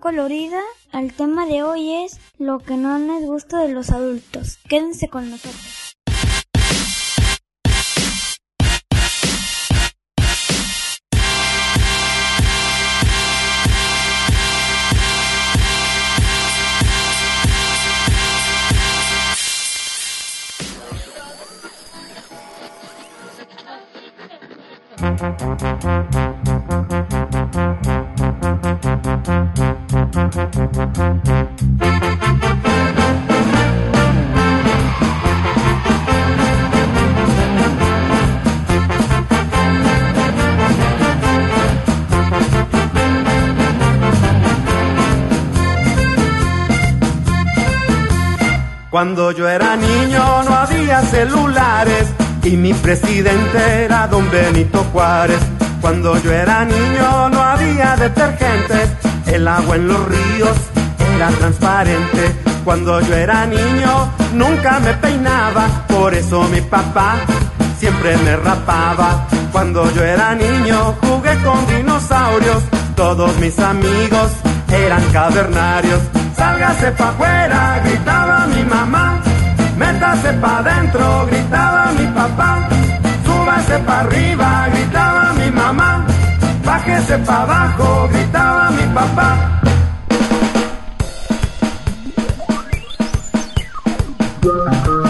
Colorida. El tema de hoy es lo que no les gusta de los adultos. Quédense con nosotros. Cuando yo era niño no había celulares y mi presidente era don Benito Juárez. Cuando yo era niño no había detergentes, el agua en los ríos era transparente. Cuando yo era niño nunca me peinaba, por eso mi papá siempre me rapaba. Cuando yo era niño jugué con dinosaurios, todos mis amigos eran cavernarios. Sálgase pa' afuera, gritaba mi mamá. Métase pa' adentro, gritaba mi papá. Súbase pa' arriba, gritaba mi mamá. Bájese pa' abajo, gritaba mi papá. Thank you.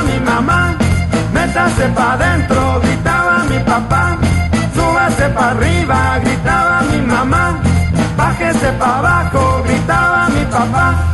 Métase pa' adentro, gritaba mi papá. Súbase pa' arriba, gritaba mi mamá. Bájese pa' abajo, gritaba mi papá.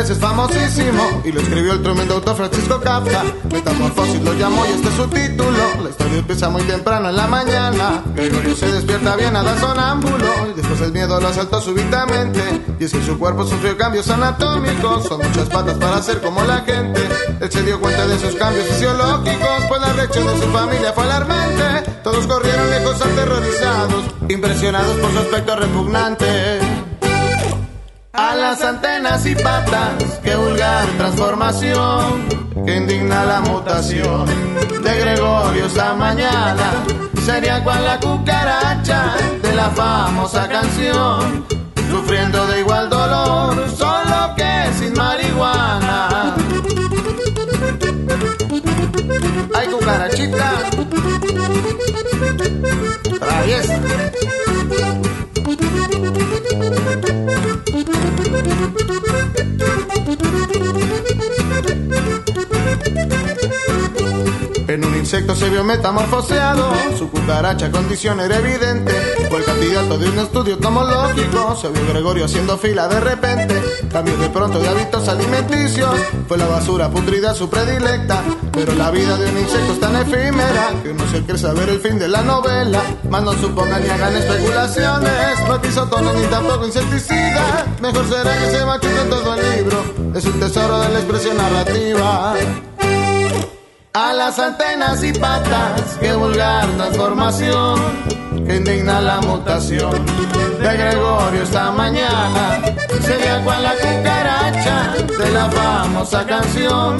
Es famosísimo y lo escribió el tremendo autor Francisco Kafka. Metamorfosis lo llamó y este es su título. La historia empieza muy temprano en la mañana. Gregorio se despierta bien a la sonámbulo y después el miedo lo asaltó súbitamente. Y es que su cuerpo sufrió cambios anatómicos. Son muchas patas para ser como la gente. Él se dio cuenta de esos cambios fisiológicos, pues la reacción de su familia fue alarmante. Todos corrieron lejos aterrorizados, impresionados por su aspecto repugnante. Y patas, qué vulgar transformación, que indigna la mutación de Gregorio esta mañana, sería cual la cucaracha de la famosa canción, sufriendo de igual dolor, solo que sin marihuana. Ay, cucarachita. Traviesa. Se vio metamorfoseado, su cucaracha condición era evidente. Fue el candidato de un estudio tomológico, se vio Gregorio haciendo fila de repente. Cambió de pronto de hábitos alimenticios, fue la basura putrida su predilecta. Pero la vida de un insecto es tan efímera que no se quiere saber el fin de la novela. Más no supongan ni hagan especulaciones, no ni tampoco insecticida. Mejor será que se machuque todo el libro, es un tesoro de la expresión narrativa. A las antenas y patas, qué vulgar transformación, que indigna la mutación de Gregorio esta mañana. Sería cual la cucaracha de la famosa canción,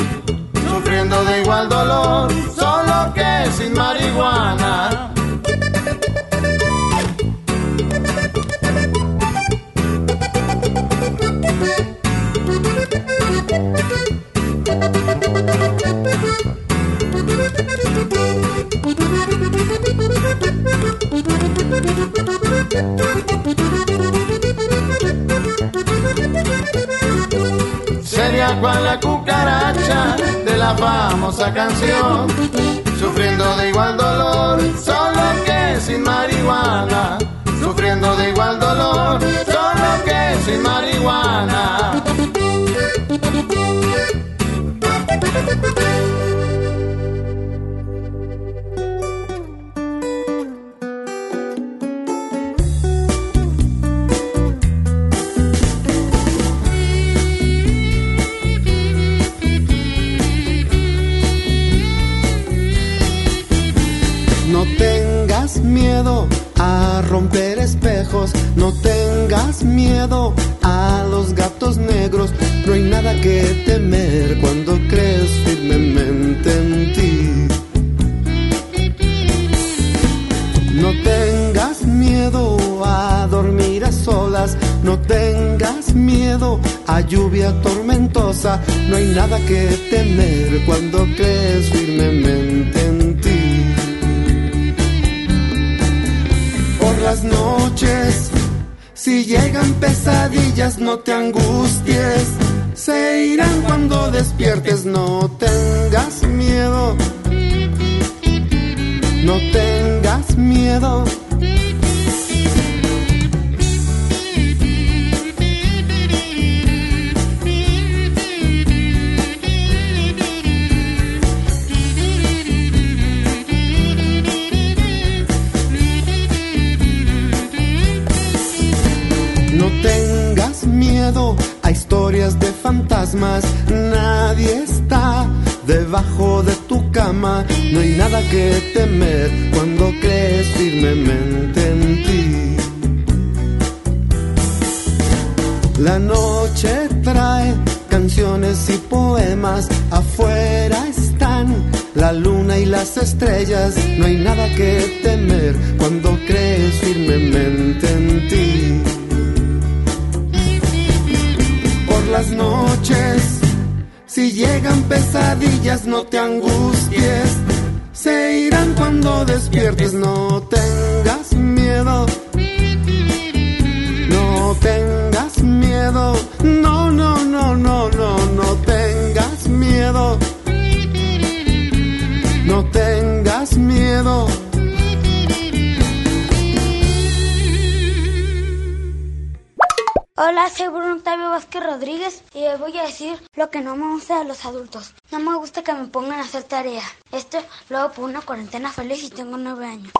sufriendo de igual dolor, solo que sin marihuana. Cual la cucaracha de la famosa canción, sufriendo de igual dolor, solo que sin marihuana. Sufriendo de igual dolor, solo que sin marihuana. Tormentosa, no hay nada que temer cuando crees firmemente en ti. por las noches. Si llegan pesadillas, no te angusties. Se irán cuando despiertes, no tengas miedo. No tengas miedo. Fantasmas. Nadie está debajo de tu cama. No hay nada que temer cuando crees firmemente en ti. La noche trae canciones y poemas. Afuera están la luna y las estrellas. No hay nada que temer cuando crees firmemente en ti. Las noches, si llegan pesadillas, no te angusties. Se irán cuando despiertes, no tengas miedo. No tengas miedo, no, no, no, no, no, no tengas miedo. No tengas miedo. Hola, soy Bruno Octavio Vázquez Rodríguez y les voy a decir lo que no me gusta de los adultos. No me gusta que me pongan a hacer tarea. Esto lo hago por una cuarentena feliz y tengo nueve años.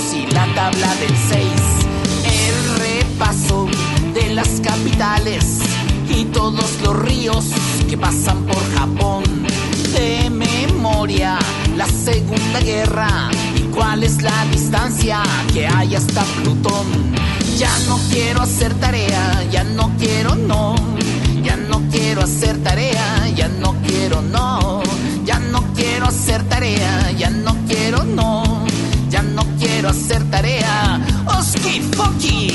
2 y la tabla del 6. El repaso de las capitales y todos los ríos que pasan por Japón. De memoria, la Segunda Guerra y cuál es la distancia que hay hasta Plutón. Ya no quiero hacer tarea, ya no quiero no. Ya no quiero hacer tarea, ya no quiero no. Ya no quiero hacer tarea, ya no quiero no. Ya no quiero hacer tarea. Oski Foki.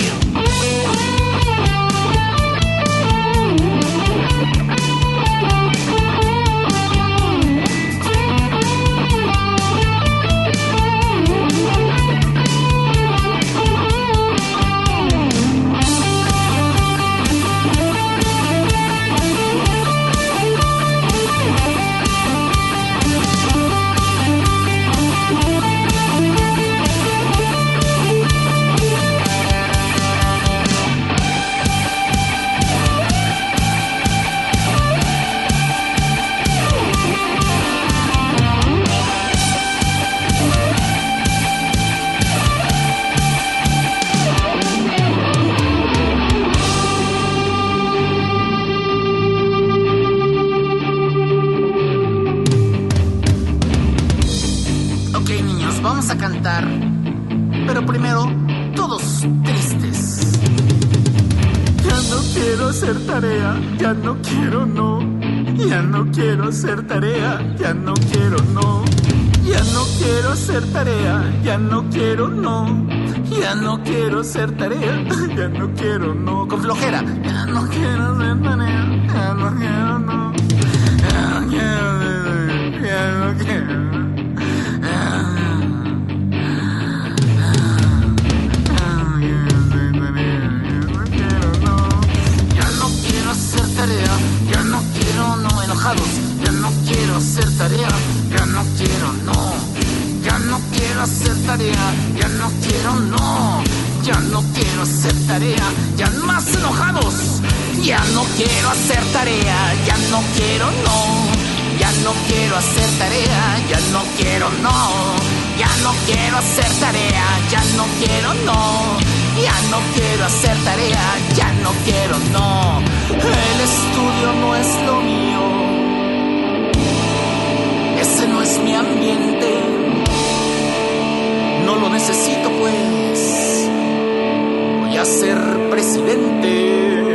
Tarea, ya no quiero, no. Ya no quiero hacer tarea, ya no quiero, no. Ya no quiero hacer tarea, ya no quiero, no. Ya no quiero hacer tarea, ya no quiero, no. Con flojera, ya no quiero hacer tarea, ya no quiero, no. Ya no quiero, ya no quiero. Hacer tarea, ya no quiero no, ya no quiero hacer tarea, ya no quiero no, ya no quiero hacer tarea, ya más enojados, ya no quiero hacer tarea, ya no quiero no, ya no quiero hacer tarea, ya no quiero no, ya no quiero hacer tarea, ya no quiero no. Ya no quiero hacer tarea, ya no quiero, no. El estudio no es lo mío. Es mi ambiente. No lo necesito, pues. Voy a ser presidente.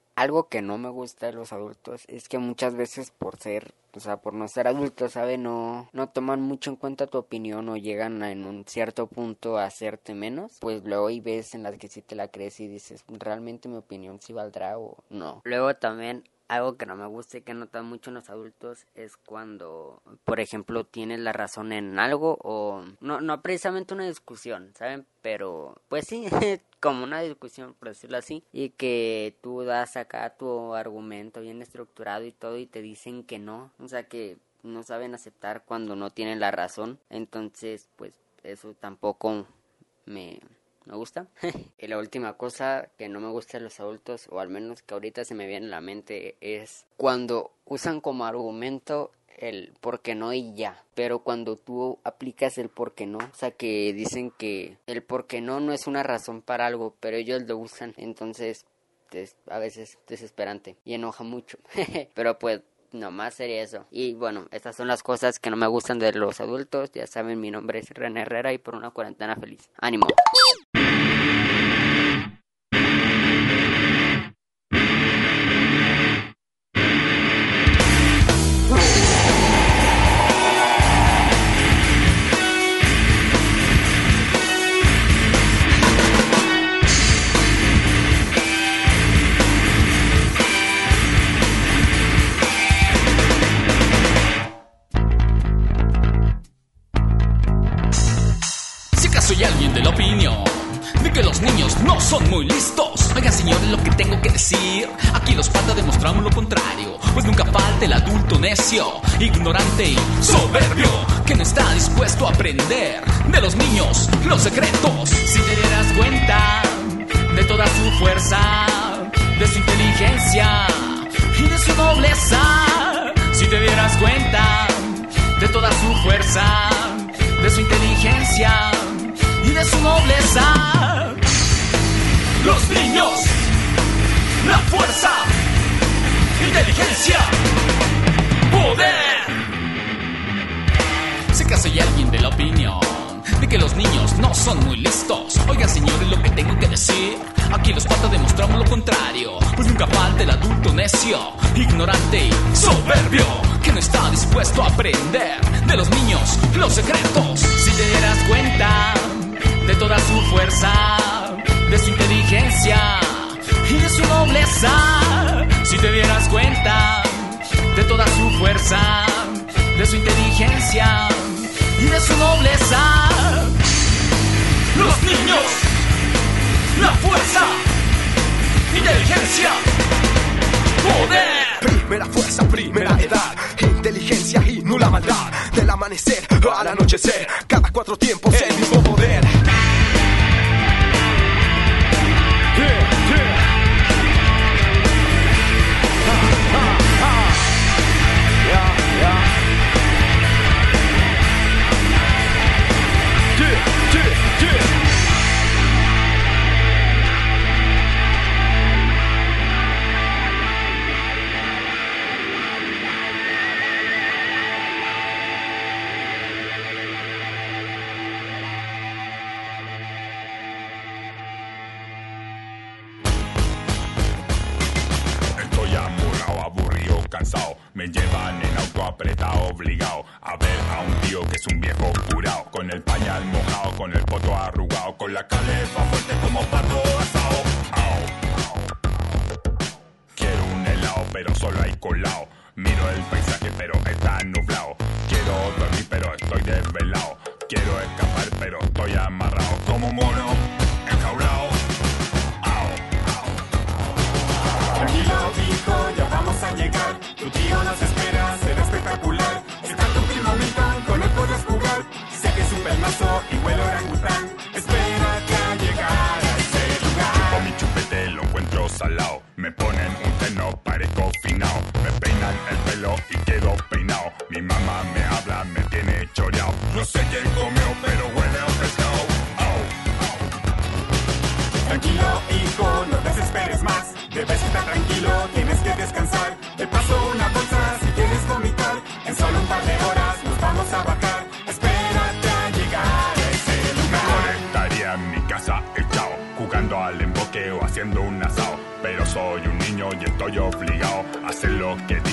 algo que no me gusta de los adultos es que muchas veces por ser, o sea, por no ser adultos, ¿sabe? No, no toman mucho en cuenta tu opinión o llegan a, en un cierto punto a hacerte menos. Pues luego hay veces en las que sí te la crees y dices, ¿realmente mi opinión sí valdrá o no? Luego también algo que no me gusta y que notan mucho en los adultos es cuando, por ejemplo, tienes la razón en algo o no, no precisamente una discusión, ¿saben? Pero pues sí, como una discusión, por decirlo así, y que tú das acá tu argumento bien estructurado y todo y te dicen que no, o sea que no saben aceptar cuando no tienen la razón, entonces pues eso tampoco me me gusta. y la última cosa que no me gusta de los adultos, o al menos que ahorita se me viene a la mente, es cuando usan como argumento el por qué no y ya. Pero cuando tú aplicas el por qué no, o sea que dicen que el por qué no no es una razón para algo, pero ellos lo usan, entonces es a veces desesperante y enoja mucho. pero pues nomás sería eso. Y bueno, estas son las cosas que no me gustan de los adultos. Ya saben, mi nombre es René Herrera y por una cuarentena feliz. ¡Ánimo! Son muy listos. Oigan, señores, lo que tengo que decir. Aquí los patas demostramos lo contrario. Pues nunca falta el adulto necio, ignorante y soberbio, que no está dispuesto a aprender de los niños los secretos. Si te dieras cuenta de toda su fuerza, de su inteligencia y de su nobleza. Si te dieras cuenta de toda su fuerza, de su inteligencia y de su nobleza los niños, la fuerza, inteligencia, poder. Sé que soy alguien de la opinión de que los niños no son muy listos. Oigan, señores, lo que tengo que decir. Aquí los patas demostramos lo contrario. Pues nunca falta el adulto necio, ignorante y soberbio, que no está dispuesto a aprender de los niños los secretos. Si te dieras cuenta de toda su fuerza de su inteligencia y de su nobleza. Si te dieras cuenta de toda su fuerza, de su inteligencia y de su nobleza. Los niños, la fuerza, inteligencia, poder. Primera fuerza, primera edad, inteligencia y nula maldad. Del amanecer al anochecer, cada cuatro tiempos el mismo poder. Estoy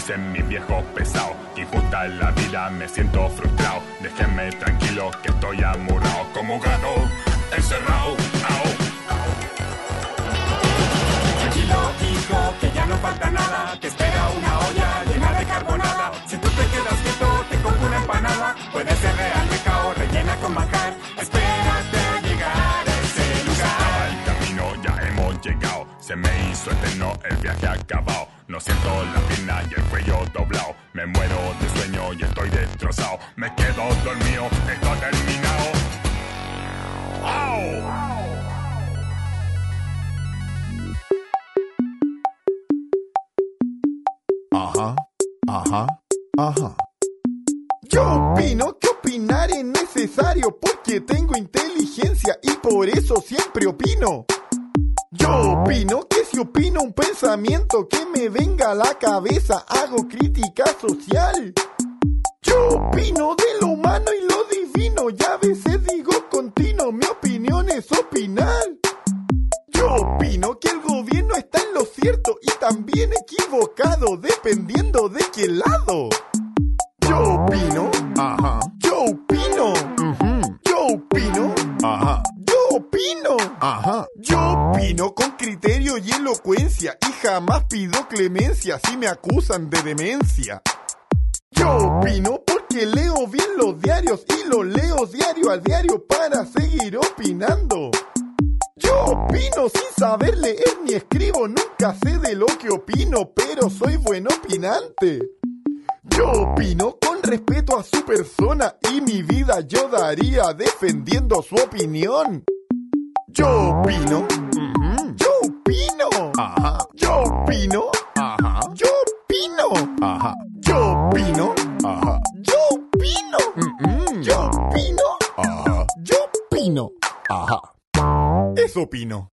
dicen pesados. Y puta en la vida me siento frustrado. Déjenme tranquilo que estoy amurrado como gato encerrado. Tranquilo, hijo, que ya no falta nada. Te espera una olla llena de carbonada. Si tú te quedas quieto, te compro una empanada. Puede ser real cao rellena con manjar. Espérate a llegar a ese lugar. El camino ya hemos llegado. Se me hizo eterno el viaje acabado. No siento la pierna y el cuello doblado. Me muero de sueño y estoy destrozado. Me quedo dormido, esto ha terminado. ¡Au! Ajá, ajá, ajá. Yo opino que opinar es necesario porque tengo inteligencia y por eso siempre opino. Yo opino que si opino un pensamiento que me venga a la cabeza, hago crítica social. Yo opino de lo humano y lo divino, y a veces digo continuo, mi opinión es opinar. Yo opino que el gobierno está en lo cierto y también equivocado, dependiendo de qué lado. Yo opino, ajá. Yo opino, yo opino, ajá. Yo opino, ajá. Yo opino con criterio y elocuencia y jamás pido clemencia si me acusan de demencia. Yo opino porque leo bien los diarios y los leo diario a diario para seguir opinando. Yo opino sin saber leer ni escribo, nunca sé de lo que opino, pero soy buen opinante. Yo opino con respeto a su persona y mi vida yo daría defendiendo su opinión. Yo opino, yo opino, ajá. Yo opino, ajá. Yo opino, ajá. Yo opino, ajá. Yo opino, yo opino, ajá. Yo opino, ajá. Eso opino.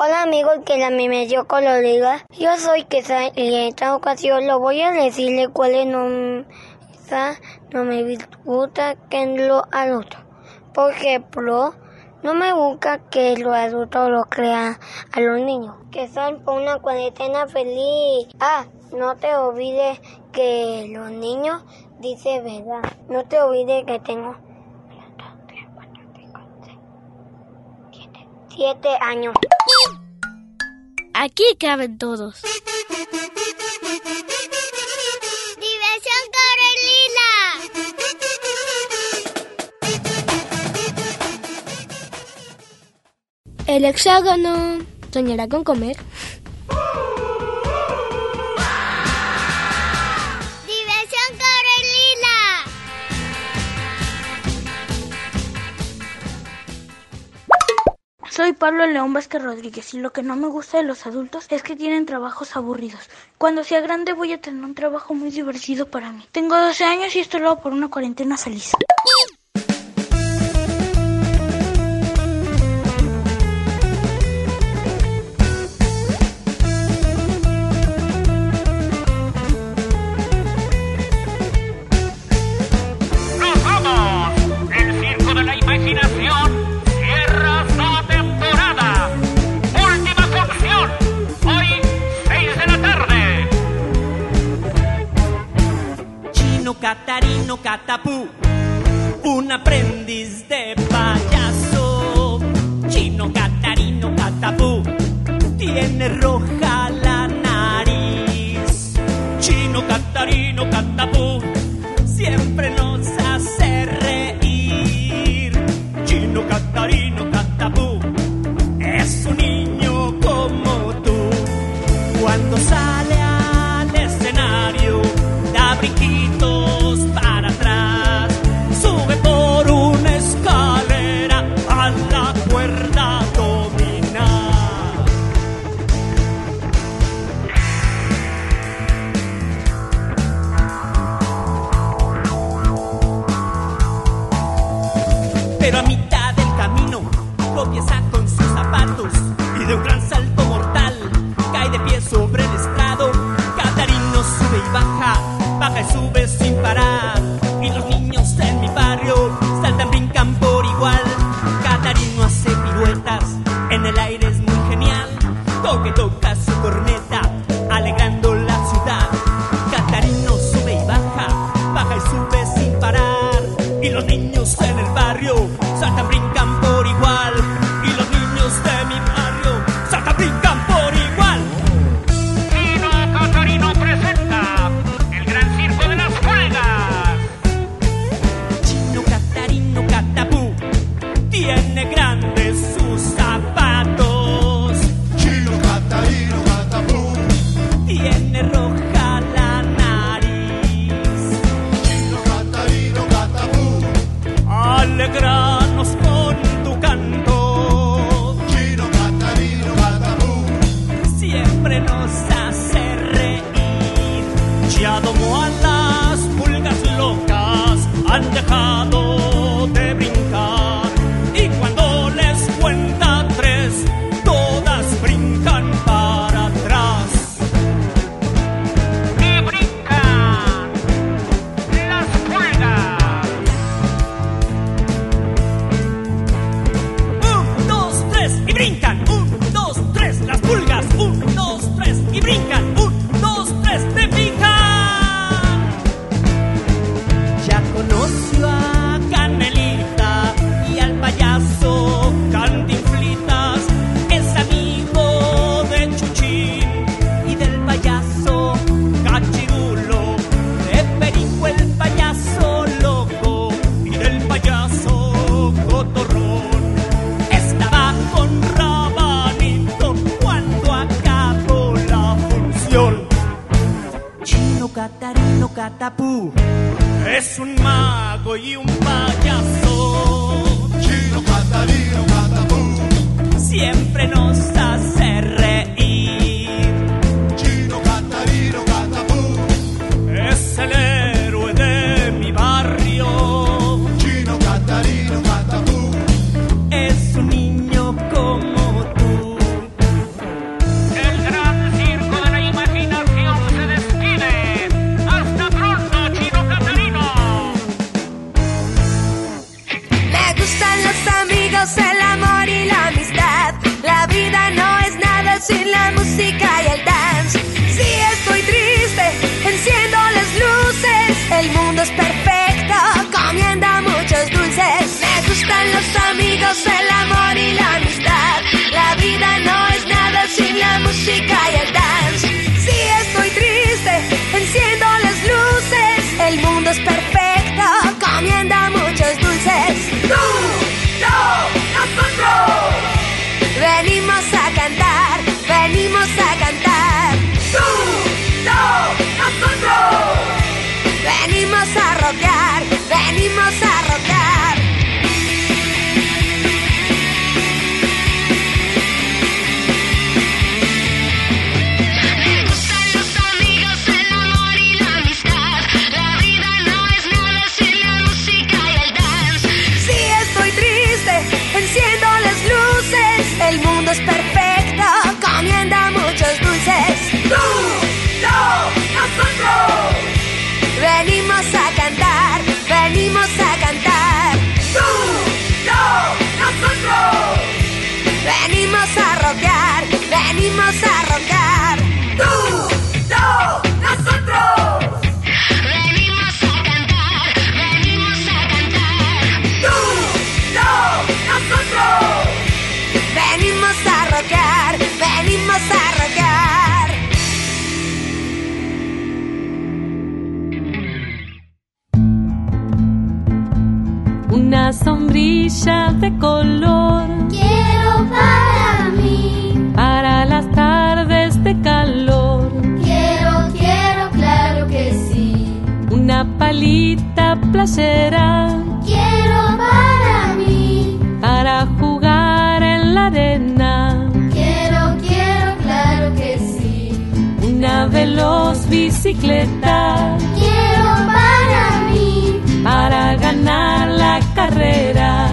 Hola amigos que la me medio colorida. Yo soy Quesada y en esta ocasión lo voy a decirle cuáles no, esa no me gusta que lo adulto. Por ejemplo, no me gusta que los adultos lo crean a los niños. Que están por una cuarentena feliz. Ah, no te olvides que los niños dicen verdad. No te olvides que tengo siete años. Aquí caben todos. El hexágono soñará con comer. Diversión Corelila. Soy Pablo León Vázquez Rodríguez y lo que no me gusta de los adultos es que tienen trabajos aburridos. Cuando sea grande voy a tener un trabajo muy divertido para mí. Tengo 12 años y esto lo hago por una cuarentena feliz. Catarino Catapú, un aprendiz de payaso. Chino Catarino Catapú, tiene roja música y el dance. De color. Quiero para mí. Para las tardes de calor. Quiero, quiero, claro que sí. Una palita playera. Quiero para mí. Para jugar en la arena. Quiero, quiero, claro que sí. Una veloz bicicleta. Quiero para mí. Para ganar la carrera.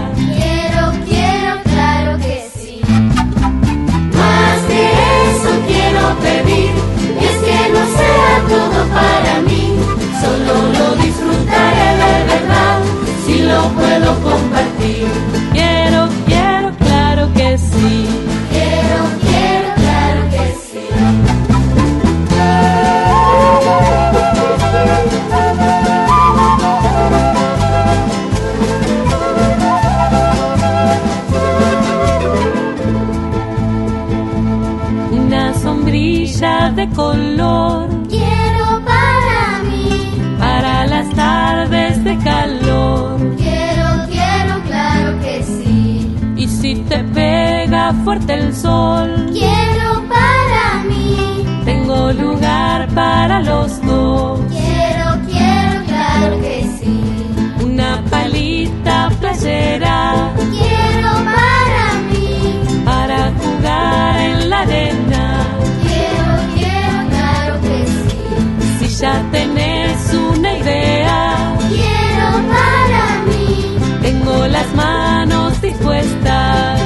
Pedir. Y es que no sea todo para mí. Solo lo disfrutaré de verdad. Si lo puedo compartir. Quiero, quiero, claro que sí. De color. Quiero para mí. Para las tardes de calor. Quiero, quiero, claro que sí. Y si te pega fuerte el sol. Quiero para mí. Tengo lugar para los dos. Quiero, quiero, claro que sí. Una palita playera. Ya tenés una idea. Quiero para mí. Tengo las manos dispuestas.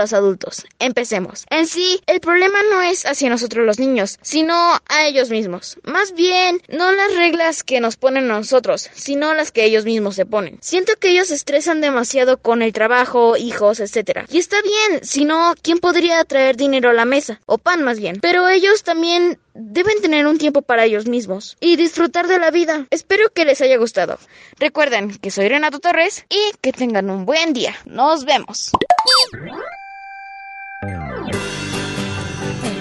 Los adultos? Empecemos. En sí, el problema no es hacia nosotros los niños, sino a ellos mismos. Más bien, no las reglas que nos ponen a nosotros, sino las que ellos mismos se ponen. Siento que ellos se estresan demasiado con el trabajo, hijos, etc. Y está bien, si no, ¿quién podría traer dinero a la mesa? O pan más bien. Pero ellos también deben tener un tiempo para ellos mismos y disfrutar de la vida. Espero que les haya gustado. Recuerden que soy Renato Torres y que tengan un buen día. Nos vemos.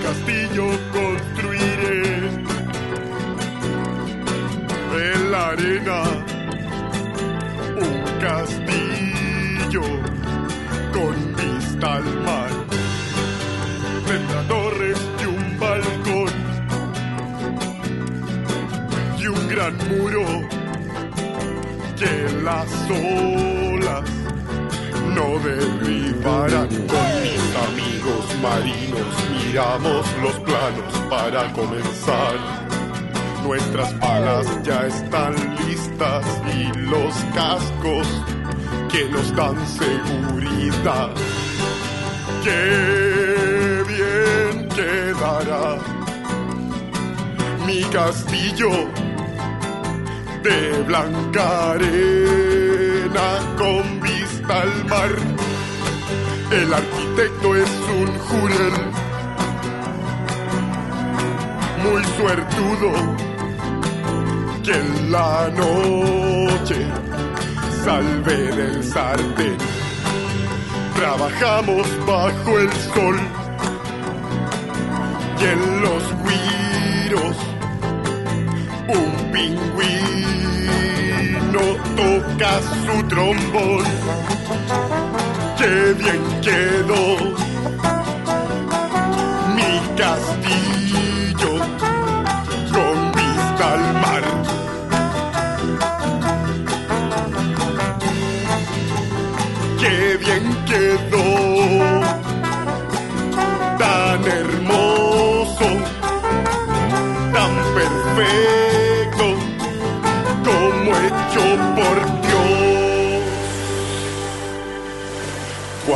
Castillo construiré de la arena. Un castillo con vista al mar. Tendrá torres y un balcón. Y un gran muro que las olas no derribarán. Con mis amigos marinos miramos los planos para comenzar. Nuestras palas ya están listas y los cascos que nos dan seguridad. Qué bien quedará mi castillo de blanca arena con vista al mar. El arquitecto es un Julián muy suertudo que en la noche salve del sartén. Trabajamos bajo el sol y en los guiros un pingüino toca su trombón. ¡Qué bien quedó! Mi castillo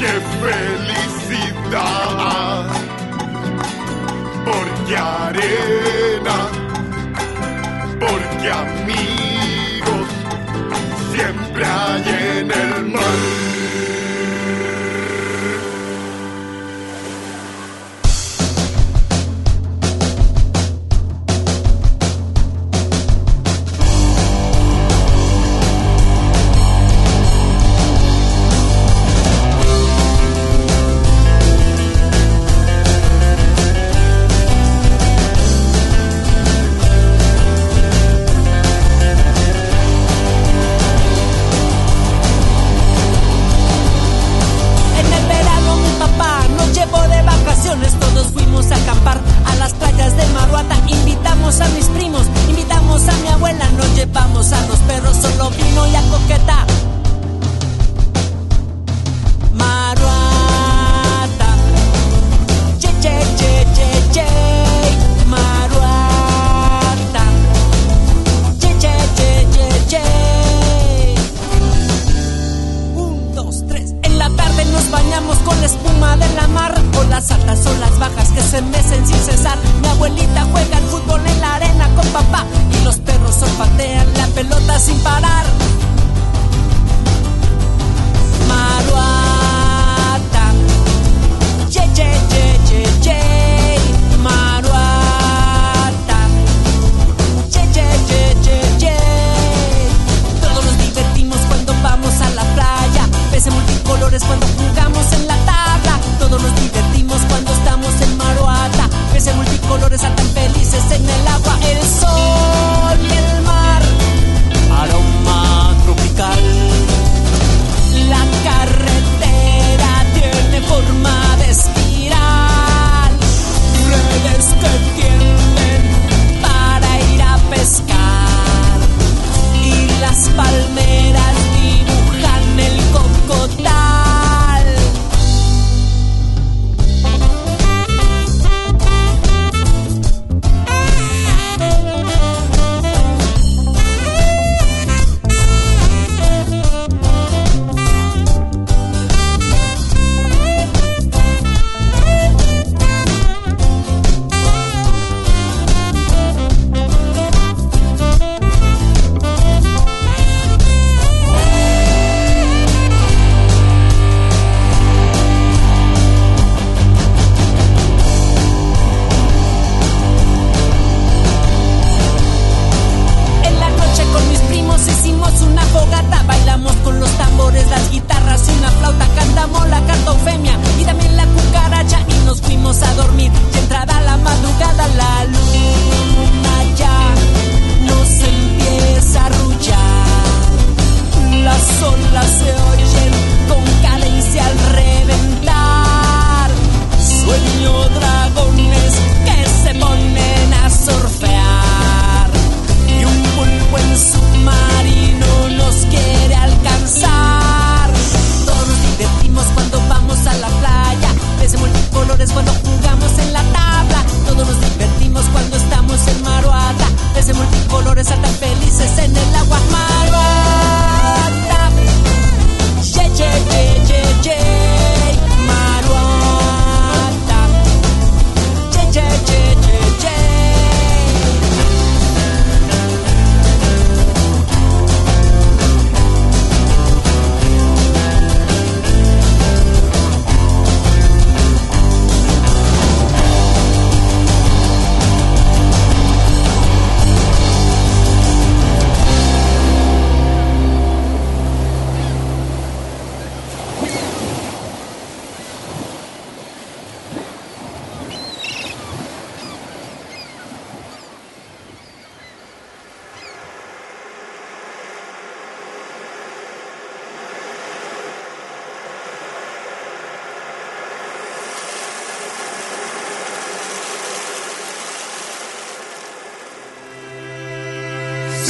¡Qué felicidad! Porque arena, porque amigos siempre hay en el mar.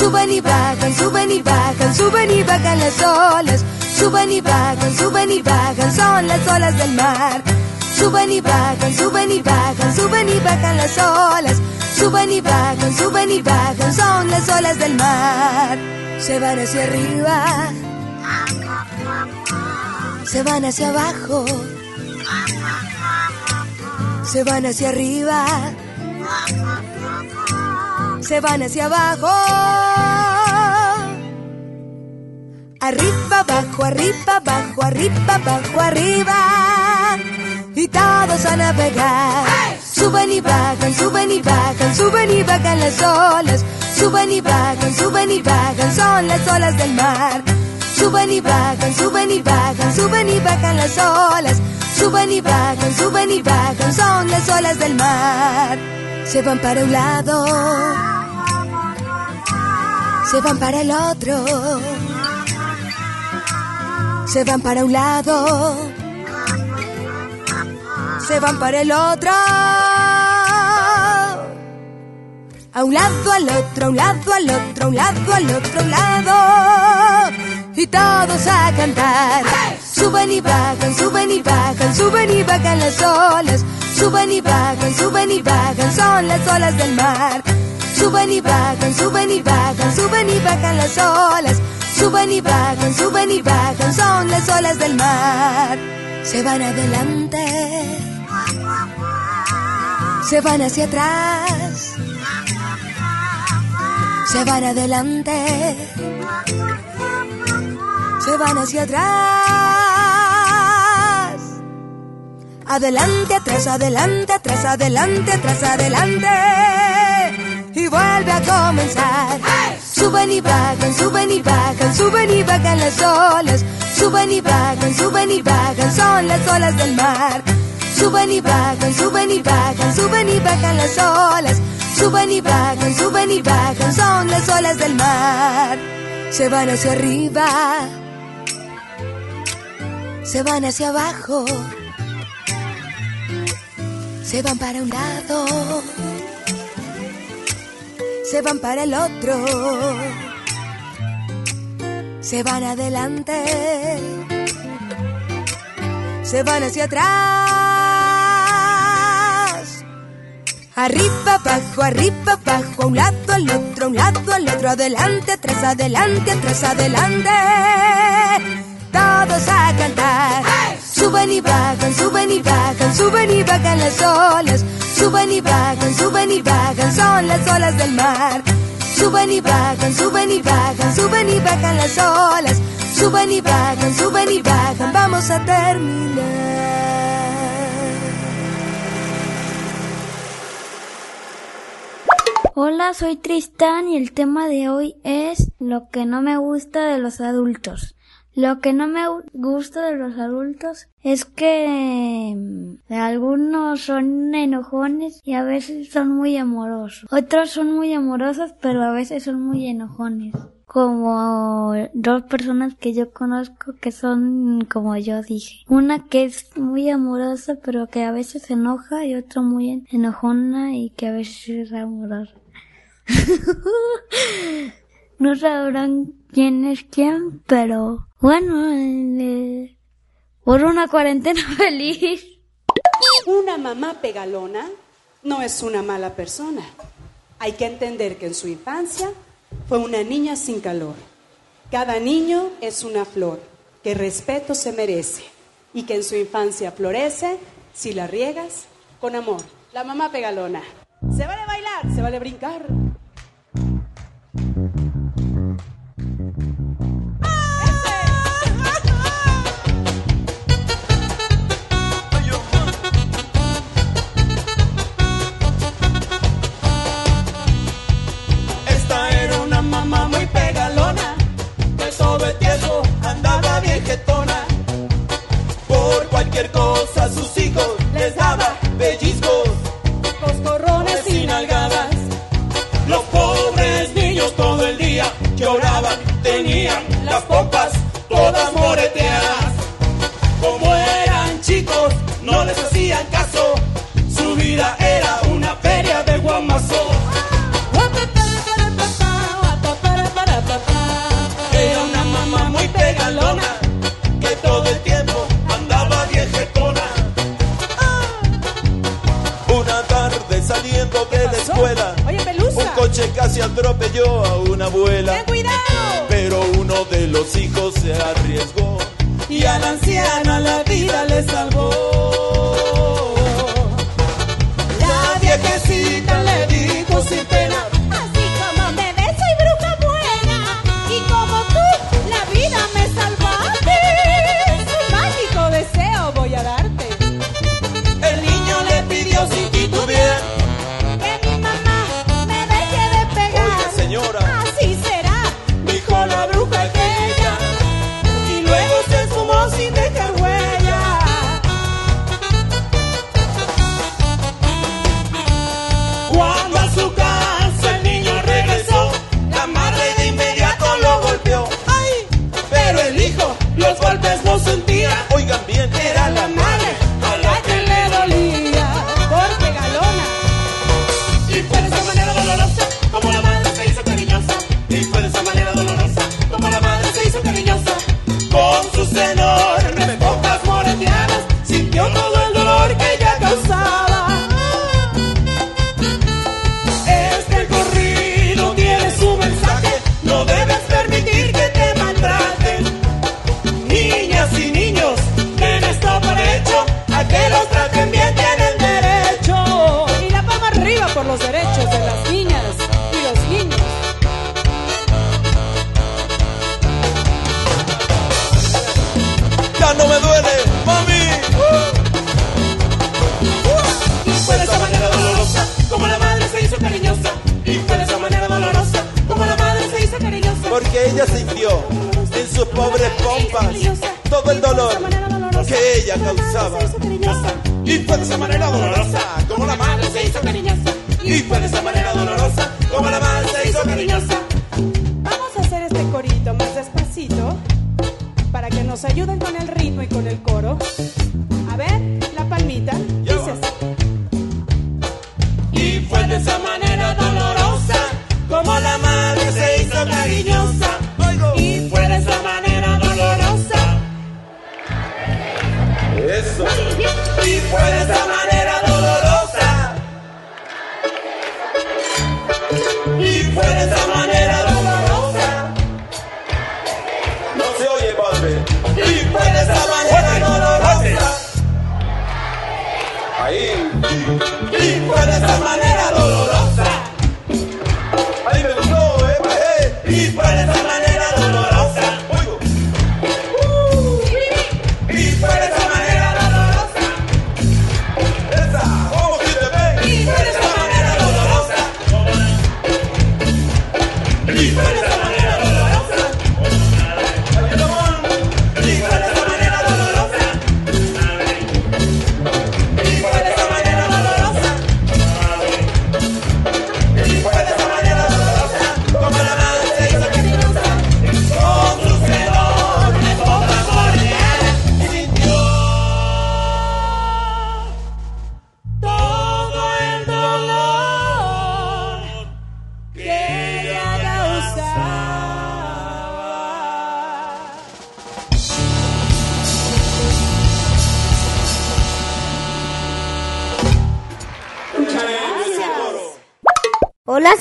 Suben y bajan, suben y bajan, suben y bajan las olas. Suben y bajan, suben y bajan, son las olas del mar. Suben y bajan, suben y bajan, suben y bajan las olas. Suben y bajan, suben y bajan, son las olas del mar. Se van hacia arriba, se van hacia abajo, se van hacia arriba, se van hacia abajo. Arriba, abajo, arriba, abajo, arriba, abajo, arriba. Y todos a navegar. Suben y bajan, suben y bajan, suben y bajan las olas. Suben y bajan, suben y bajan, son las olas del mar. Suben y bajan, suben y bajan, suben y bajan las olas. Suben y bajan, suben y bajan, son las olas del mar. Se van para un lado, se van para el otro, se van para un lado, se van para el otro. A un lado, al otro, a un lado, al otro, a un lado, al otro lado. Y todos a cantar. Suben y bajan, suben y bajan, suben y bajan las olas. Suben y bajan, suben y bajan, son las olas del mar. Suben y bajan, suben y bajan, suben y bajan las olas. Suben y bajan, suben y bajan, son las olas del mar. Se van adelante, se van hacia atrás, se van adelante, se van hacia atrás. Adelante, atrás, adelante, atrás, adelante, atrás, adelante. Y vuelve a comenzar. Suben y bajan, suben y bajan, suben y bajan las olas. Suben y bajan, suben y bajan, son las olas del mar. Suben y bajan, suben y bajan, suben y bajan las olas. Suben y bajan, suben y bajan, son las olas del mar. Se van hacia arriba, se van hacia abajo, se van para un lado, se van para el otro, se van adelante, se van hacia atrás. Arriba, abajo, arriba, abajo, a un lado, al otro, a un lado, al otro, adelante, atrás, adelante, atrás, adelante. Todos a cantar. Suben y bajan, suben y bajan, suben y bajan las olas. Suben y bajan, suben y bajan, son las olas del mar. Suben y bajan, suben y bajan, suben y bajan las olas. Suben y bajan, suben y bajan, vamos a terminar. Hola, soy Tristán y el tema de hoy es lo que no me gusta de los adultos. Lo que no me gusta de los adultos es que mm, algunos son enojones y a veces son muy amorosos. Otros son muy amorosos pero a veces son muy enojones. Como dos personas que yo conozco que son como yo dije. Una que es muy amorosa pero que a veces se enoja y otra muy enojona y que a veces es amorosa. no sabrán quién es quién, pero bueno, por una cuarentena feliz. Una mamá pegalona no es una mala persona. Hay que entender que en su infancia fue una niña sin calor. Cada niño es una flor que respeto se merece y que en su infancia florece si la riegas con amor. La mamá pegalona. Se vale bailar, se vale brincar. coche casi atropelló a una abuela. ¡Ten cuidado! Pero uno de los hijos se arriesgó y a la anciana la vida le salvó.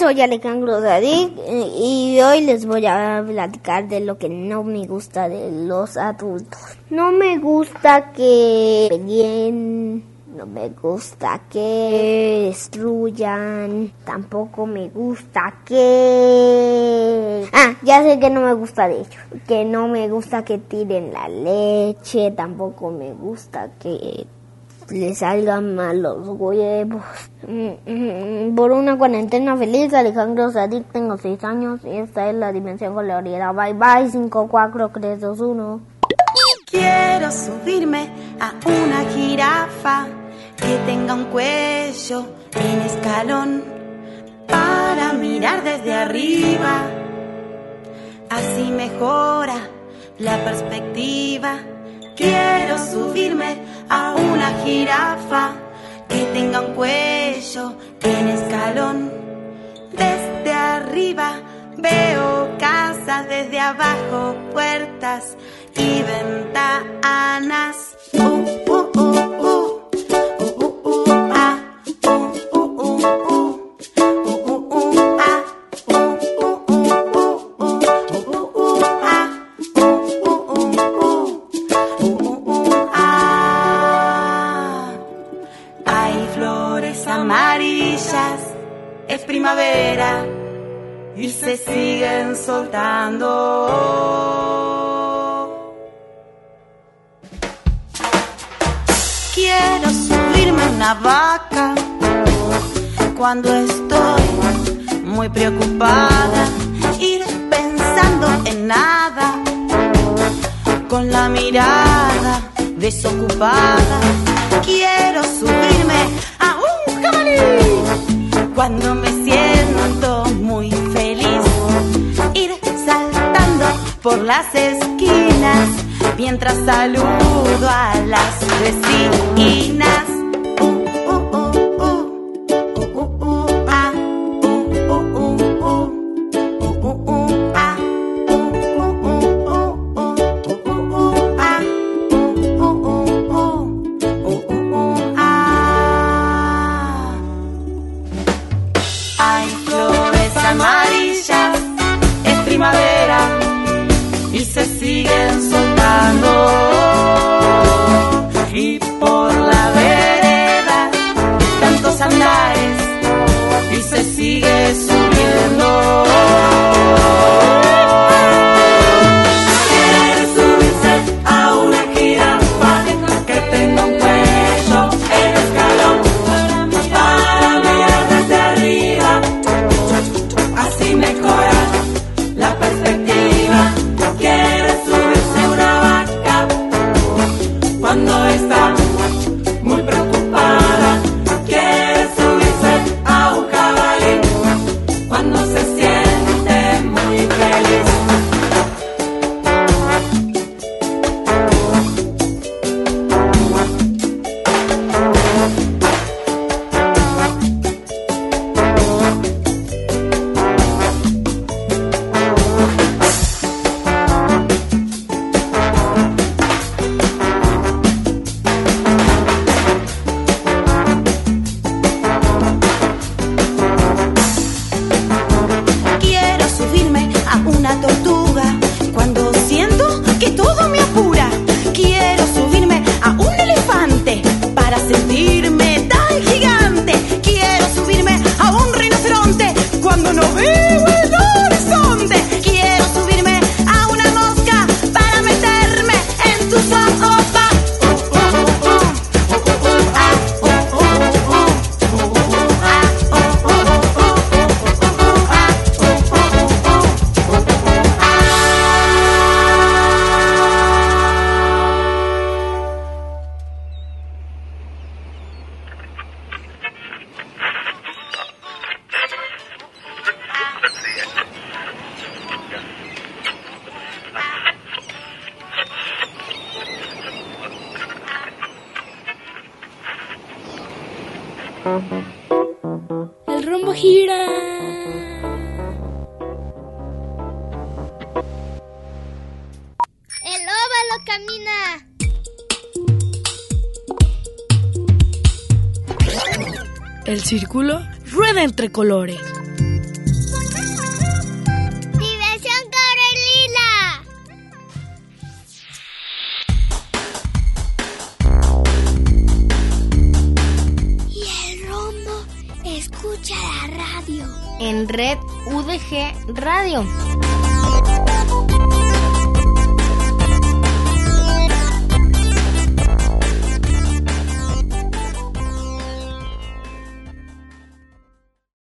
soy Alejandro Zadig y hoy les voy a platicar de lo que no me gusta de los adultos. No me gusta que bien, no me gusta que destruyan, tampoco me gusta que... Ah, ya sé que no me gusta de ellos, que no me gusta que tiren la leche, tampoco me gusta que le salgan mal los huevos. Por una cuarentena feliz, Alejandro se tengo a 6 años y esta es la dimensión colorida. Bye bye, 5, 4, 3, 2, 1. Quiero subirme a una jirafa que tenga un cuello en escalón para mirar desde arriba. Así mejora la perspectiva. Quiero subirme a una jirafa que tenga un cuello en escalón. Desde arriba veo casas, desde abajo puertas y ventanas. Uh, uh, uh. Quiero subirme a una vaca. Cuando estoy muy preocupada, ir pensando en nada, con la mirada desocupada. Quiero subirme a un jabalí. Cuando me siento muy por las esquinas mientras saludo a las vecinas. entre colores. ¡Diversión Carolina! Y el rombo escucha la radio. En red UDG Radio.